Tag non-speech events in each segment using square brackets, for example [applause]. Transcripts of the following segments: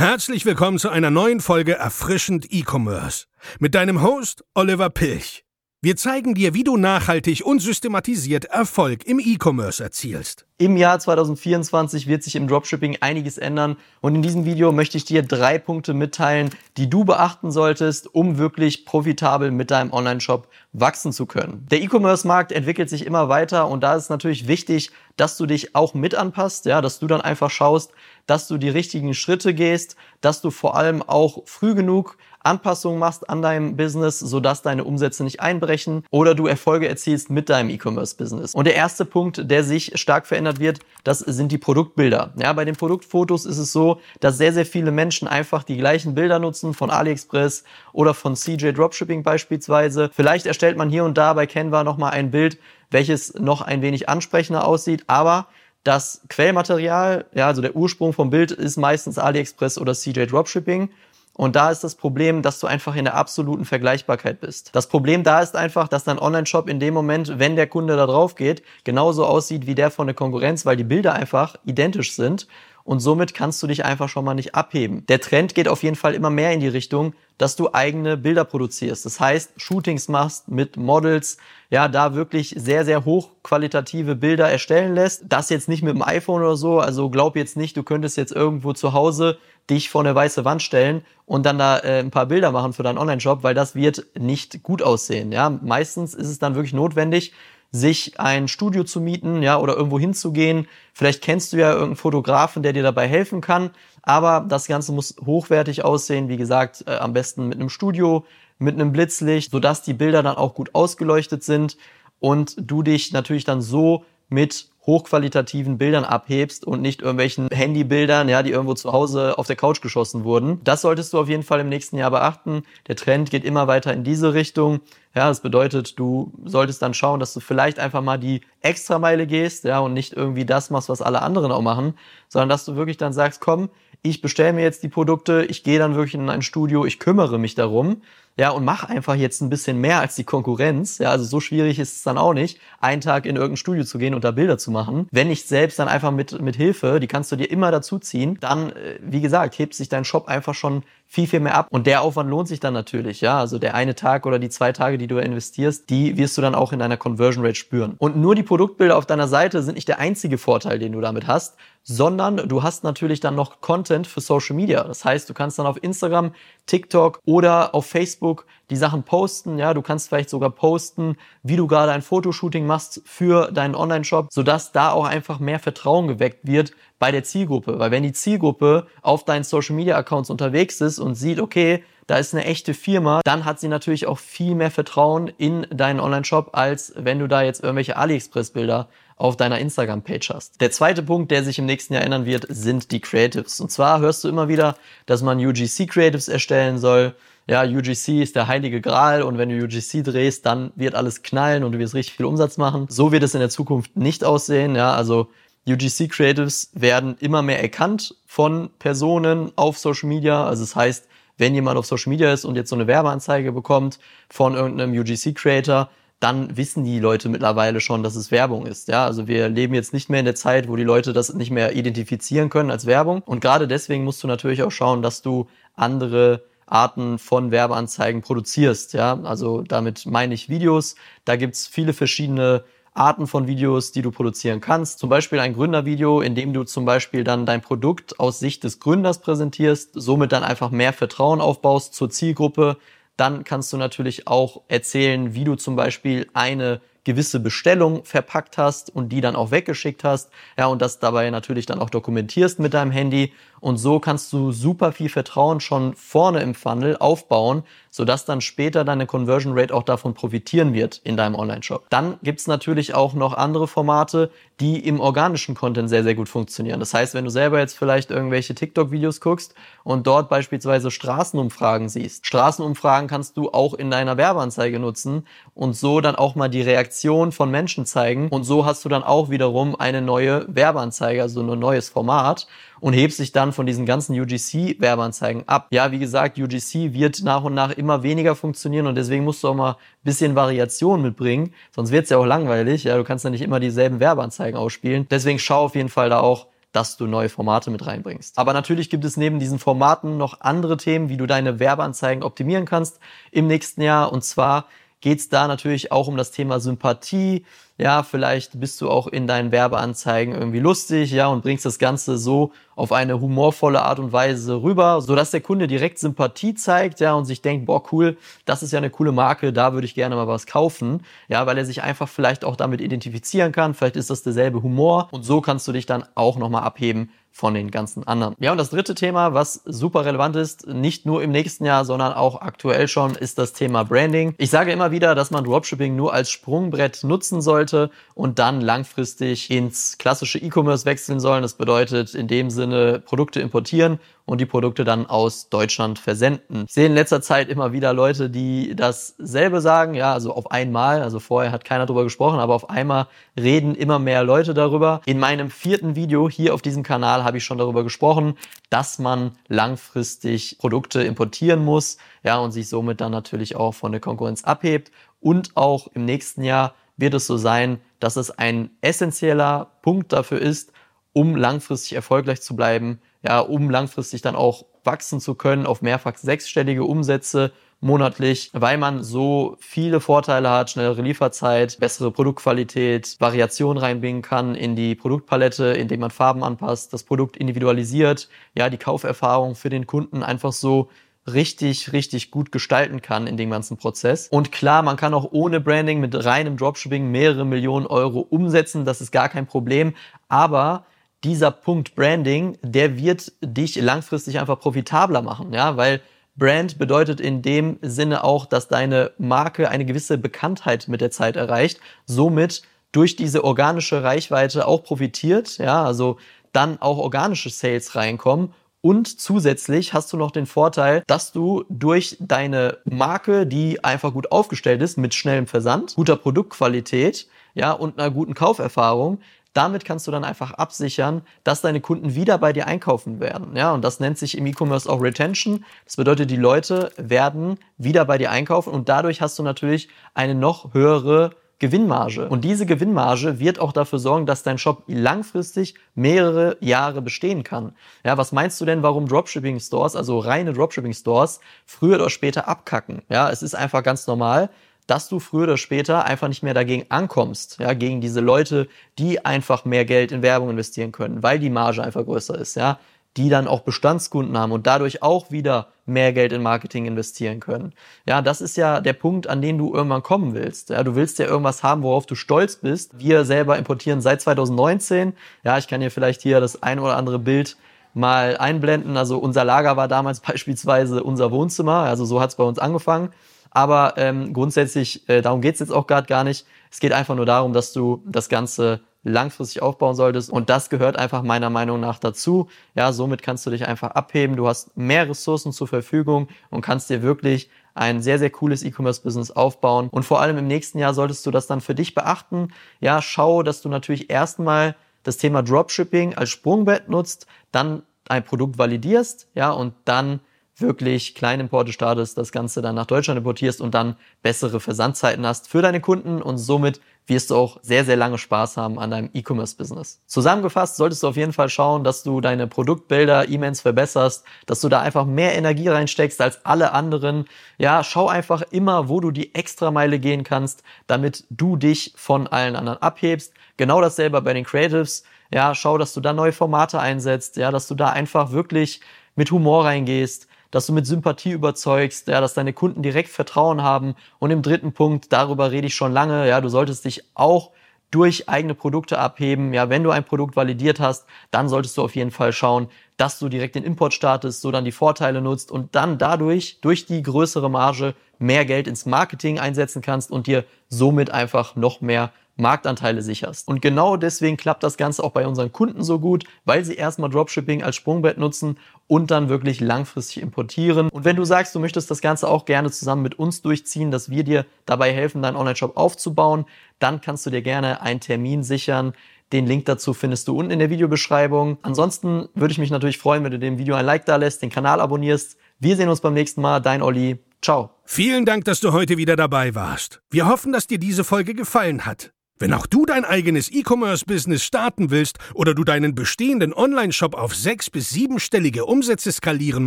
Herzlich willkommen zu einer neuen Folge Erfrischend E-Commerce mit deinem Host Oliver Pilch. Wir zeigen dir, wie du nachhaltig und systematisiert Erfolg im E-Commerce erzielst. Im Jahr 2024 wird sich im Dropshipping einiges ändern und in diesem Video möchte ich dir drei Punkte mitteilen, die du beachten solltest, um wirklich profitabel mit deinem Online-Shop wachsen zu können. Der E-Commerce-Markt entwickelt sich immer weiter und da ist natürlich wichtig, dass du dich auch mit anpasst, ja, dass du dann einfach schaust, dass du die richtigen Schritte gehst, dass du vor allem auch früh genug Anpassungen machst an deinem Business, sodass deine Umsätze nicht einbrechen oder du Erfolge erzielst mit deinem E-Commerce-Business. Und der erste Punkt, der sich stark verändert wird, das sind die Produktbilder. Ja, bei den Produktfotos ist es so, dass sehr, sehr viele Menschen einfach die gleichen Bilder nutzen von AliExpress oder von CJ Dropshipping beispielsweise. Vielleicht erstellt man hier und da bei Canva nochmal ein Bild, welches noch ein wenig ansprechender aussieht, aber das Quellmaterial, ja, also der Ursprung vom Bild ist meistens AliExpress oder CJ Dropshipping. Und da ist das Problem, dass du einfach in der absoluten Vergleichbarkeit bist. Das Problem da ist einfach, dass dein Online-Shop in dem Moment, wenn der Kunde da drauf geht, genauso aussieht wie der von der Konkurrenz, weil die Bilder einfach identisch sind. Und somit kannst du dich einfach schon mal nicht abheben. Der Trend geht auf jeden Fall immer mehr in die Richtung, dass du eigene Bilder produzierst. Das heißt, Shootings machst mit Models, ja, da wirklich sehr, sehr hochqualitative Bilder erstellen lässt. Das jetzt nicht mit dem iPhone oder so. Also glaub jetzt nicht, du könntest jetzt irgendwo zu Hause dich vor eine weiße Wand stellen und dann da äh, ein paar Bilder machen für deinen Online-Shop, weil das wird nicht gut aussehen. Ja, meistens ist es dann wirklich notwendig, sich ein Studio zu mieten, ja, oder irgendwo hinzugehen. Vielleicht kennst du ja irgendeinen Fotografen, der dir dabei helfen kann. Aber das Ganze muss hochwertig aussehen. Wie gesagt, äh, am besten mit einem Studio, mit einem Blitzlicht, sodass die Bilder dann auch gut ausgeleuchtet sind und du dich natürlich dann so mit hochqualitativen Bildern abhebst und nicht irgendwelchen Handybildern, ja, die irgendwo zu Hause auf der Couch geschossen wurden. Das solltest du auf jeden Fall im nächsten Jahr beachten. Der Trend geht immer weiter in diese Richtung. Ja, das bedeutet, du solltest dann schauen, dass du vielleicht einfach mal die Extrameile gehst, ja, und nicht irgendwie das machst, was alle anderen auch machen, sondern dass du wirklich dann sagst, komm, ich bestelle mir jetzt die Produkte, ich gehe dann wirklich in ein Studio, ich kümmere mich darum, ja, und mach einfach jetzt ein bisschen mehr als die Konkurrenz. Ja, also so schwierig ist es dann auch nicht, einen Tag in irgendein Studio zu gehen und da Bilder zu machen. Wenn nicht selbst, dann einfach mit, mit Hilfe, die kannst du dir immer dazu ziehen. Dann, äh, wie gesagt, hebt sich dein Shop einfach schon viel, viel mehr ab. Und der Aufwand lohnt sich dann natürlich, ja. Also der eine Tag oder die zwei Tage, die du investierst, die wirst du dann auch in deiner Conversion Rate spüren. Und nur die Produktbilder auf deiner Seite sind nicht der einzige Vorteil, den du damit hast, sondern du hast natürlich dann noch Content für Social Media. Das heißt, du kannst dann auf Instagram, TikTok oder auf Facebook die Sachen posten. Ja, du kannst vielleicht sogar posten, wie du gerade ein Fotoshooting machst für deinen Online-Shop, sodass da auch einfach mehr Vertrauen geweckt wird bei der Zielgruppe. Weil wenn die Zielgruppe auf deinen Social Media Accounts unterwegs ist und sieht, okay, da ist eine echte Firma, dann hat sie natürlich auch viel mehr Vertrauen in deinen Online-Shop, als wenn du da jetzt irgendwelche AliExpress-Bilder auf deiner Instagram-Page hast. Der zweite Punkt, der sich im nächsten Jahr ändern wird, sind die Creatives. Und zwar hörst du immer wieder, dass man UGC-Creatives erstellen soll. Ja, UGC ist der heilige Gral und wenn du UGC drehst, dann wird alles knallen und du wirst richtig viel Umsatz machen. So wird es in der Zukunft nicht aussehen. Ja, also UGC Creatives werden immer mehr erkannt von Personen auf Social Media. Also das heißt, wenn jemand auf Social Media ist und jetzt so eine Werbeanzeige bekommt von irgendeinem UGC Creator, dann wissen die Leute mittlerweile schon, dass es Werbung ist. Ja, also wir leben jetzt nicht mehr in der Zeit, wo die Leute das nicht mehr identifizieren können als Werbung. Und gerade deswegen musst du natürlich auch schauen, dass du andere Arten von Werbeanzeigen produzierst. Ja, also damit meine ich Videos. Da gibt's viele verschiedene Arten von Videos, die du produzieren kannst. Zum Beispiel ein Gründervideo, in dem du zum Beispiel dann dein Produkt aus Sicht des Gründers präsentierst, somit dann einfach mehr Vertrauen aufbaust zur Zielgruppe. Dann kannst du natürlich auch erzählen, wie du zum Beispiel eine gewisse Bestellung verpackt hast und die dann auch weggeschickt hast. Ja, und das dabei natürlich dann auch dokumentierst mit deinem Handy. Und so kannst du super viel Vertrauen schon vorne im Funnel aufbauen, sodass dann später deine Conversion Rate auch davon profitieren wird in deinem Online-Shop. Dann gibt's natürlich auch noch andere Formate, die im organischen Content sehr, sehr gut funktionieren. Das heißt, wenn du selber jetzt vielleicht irgendwelche TikTok-Videos guckst und dort beispielsweise Straßenumfragen siehst. Straßenumfragen kannst du auch in deiner Werbeanzeige nutzen und so dann auch mal die Reaktion von Menschen zeigen. Und so hast du dann auch wiederum eine neue Werbeanzeige, also ein neues Format und hebst sich dann von diesen ganzen UGC-Werbeanzeigen ab. Ja, wie gesagt, UGC wird nach und nach immer weniger funktionieren und deswegen musst du auch mal ein bisschen Variation mitbringen, sonst wird's ja auch langweilig. Ja, du kannst ja nicht immer dieselben Werbeanzeigen ausspielen. Deswegen schau auf jeden Fall da auch, dass du neue Formate mit reinbringst. Aber natürlich gibt es neben diesen Formaten noch andere Themen, wie du deine Werbeanzeigen optimieren kannst im nächsten Jahr. Und zwar geht es da natürlich auch um das Thema Sympathie. Ja, vielleicht bist du auch in deinen Werbeanzeigen irgendwie lustig, ja, und bringst das Ganze so auf eine humorvolle Art und Weise rüber, sodass der Kunde direkt Sympathie zeigt, ja, und sich denkt, boah, cool, das ist ja eine coole Marke, da würde ich gerne mal was kaufen, ja, weil er sich einfach vielleicht auch damit identifizieren kann, vielleicht ist das derselbe Humor und so kannst du dich dann auch nochmal abheben von den ganzen anderen. Ja, und das dritte Thema, was super relevant ist, nicht nur im nächsten Jahr, sondern auch aktuell schon, ist das Thema Branding. Ich sage immer wieder, dass man Dropshipping nur als Sprungbrett nutzen sollte und dann langfristig ins klassische E-Commerce wechseln sollen. Das bedeutet in dem Sinne Produkte importieren und die Produkte dann aus Deutschland versenden. Ich sehe in letzter Zeit immer wieder Leute, die dasselbe sagen, ja, also auf einmal, also vorher hat keiner darüber gesprochen, aber auf einmal reden immer mehr Leute darüber. In meinem vierten Video hier auf diesem Kanal habe ich schon darüber gesprochen, dass man langfristig Produkte importieren muss, ja, und sich somit dann natürlich auch von der Konkurrenz abhebt und auch im nächsten Jahr wird es so sein, dass es ein essentieller Punkt dafür ist, um langfristig erfolgreich zu bleiben, ja, um langfristig dann auch wachsen zu können auf mehrfach sechsstellige Umsätze monatlich, weil man so viele Vorteile hat, schnellere Lieferzeit, bessere Produktqualität, Variation reinbringen kann in die Produktpalette, indem man Farben anpasst, das Produkt individualisiert, ja, die Kauferfahrung für den Kunden einfach so richtig, richtig gut gestalten kann in dem ganzen Prozess. Und klar, man kann auch ohne Branding mit reinem Dropshipping mehrere Millionen Euro umsetzen, das ist gar kein Problem, aber dieser Punkt Branding, der wird dich langfristig einfach profitabler machen, ja, weil Brand bedeutet in dem Sinne auch, dass deine Marke eine gewisse Bekanntheit mit der Zeit erreicht, somit durch diese organische Reichweite auch profitiert, ja, also dann auch organische Sales reinkommen und zusätzlich hast du noch den Vorteil, dass du durch deine Marke, die einfach gut aufgestellt ist, mit schnellem Versand, guter Produktqualität, ja, und einer guten Kauferfahrung, damit kannst du dann einfach absichern, dass deine Kunden wieder bei dir einkaufen werden. Ja, und das nennt sich im E-Commerce auch Retention. Das bedeutet, die Leute werden wieder bei dir einkaufen und dadurch hast du natürlich eine noch höhere Gewinnmarge. Und diese Gewinnmarge wird auch dafür sorgen, dass dein Shop langfristig mehrere Jahre bestehen kann. Ja, was meinst du denn, warum Dropshipping Stores, also reine Dropshipping Stores, früher oder später abkacken? Ja, es ist einfach ganz normal dass du früher oder später einfach nicht mehr dagegen ankommst, ja, gegen diese Leute, die einfach mehr Geld in Werbung investieren können, weil die Marge einfach größer ist, ja, die dann auch Bestandskunden haben und dadurch auch wieder mehr Geld in Marketing investieren können. Ja, das ist ja der Punkt, an den du irgendwann kommen willst. Ja, du willst ja irgendwas haben, worauf du stolz bist. Wir selber importieren seit 2019. Ja, ich kann hier vielleicht hier das ein oder andere Bild mal einblenden. Also unser Lager war damals [laughs] beispielsweise unser Wohnzimmer. Also so hat es bei uns angefangen. Aber ähm, grundsätzlich, äh, darum geht's jetzt auch gerade gar nicht. Es geht einfach nur darum, dass du das Ganze langfristig aufbauen solltest. Und das gehört einfach meiner Meinung nach dazu. Ja, somit kannst du dich einfach abheben. Du hast mehr Ressourcen zur Verfügung und kannst dir wirklich ein sehr, sehr cooles E-Commerce-Business aufbauen. Und vor allem im nächsten Jahr solltest du das dann für dich beachten. Ja, schau, dass du natürlich erstmal das Thema Dropshipping als Sprungbrett nutzt, dann ein Produkt validierst, ja, und dann wirklich Kleinimporte startest, das Ganze dann nach Deutschland importierst und dann bessere Versandzeiten hast für deine Kunden und somit wirst du auch sehr, sehr lange Spaß haben an deinem E-Commerce-Business. Zusammengefasst solltest du auf jeden Fall schauen, dass du deine Produktbilder immens verbesserst, dass du da einfach mehr Energie reinsteckst als alle anderen. Ja, schau einfach immer, wo du die Extrameile gehen kannst, damit du dich von allen anderen abhebst. Genau dasselbe bei den Creatives. Ja, schau, dass du da neue Formate einsetzt, ja, dass du da einfach wirklich mit Humor reingehst, dass du mit Sympathie überzeugst, ja, dass deine Kunden direkt Vertrauen haben. Und im dritten Punkt, darüber rede ich schon lange, ja, du solltest dich auch durch eigene Produkte abheben. Ja, wenn du ein Produkt validiert hast, dann solltest du auf jeden Fall schauen, dass du direkt den Import startest, so dann die Vorteile nutzt und dann dadurch, durch die größere Marge, mehr Geld ins Marketing einsetzen kannst und dir somit einfach noch mehr Marktanteile sicherst. Und genau deswegen klappt das Ganze auch bei unseren Kunden so gut, weil sie erstmal Dropshipping als Sprungbrett nutzen und dann wirklich langfristig importieren. Und wenn du sagst, du möchtest das Ganze auch gerne zusammen mit uns durchziehen, dass wir dir dabei helfen, deinen Online-Shop aufzubauen, dann kannst du dir gerne einen Termin sichern. Den Link dazu findest du unten in der Videobeschreibung. Ansonsten würde ich mich natürlich freuen, wenn du dem Video ein Like da lässt, den Kanal abonnierst. Wir sehen uns beim nächsten Mal. Dein Olli. Ciao. Vielen Dank, dass du heute wieder dabei warst. Wir hoffen, dass dir diese Folge gefallen hat. Wenn auch du dein eigenes E-Commerce-Business starten willst oder du deinen bestehenden Online-Shop auf sechs- bis siebenstellige Umsätze skalieren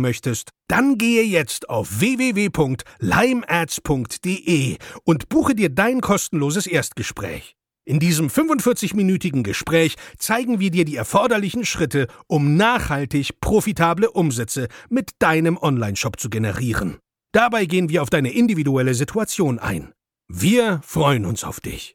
möchtest, dann gehe jetzt auf www.limeads.de und buche dir dein kostenloses Erstgespräch. In diesem 45-minütigen Gespräch zeigen wir dir die erforderlichen Schritte, um nachhaltig profitable Umsätze mit deinem Online-Shop zu generieren. Dabei gehen wir auf deine individuelle Situation ein. Wir freuen uns auf dich.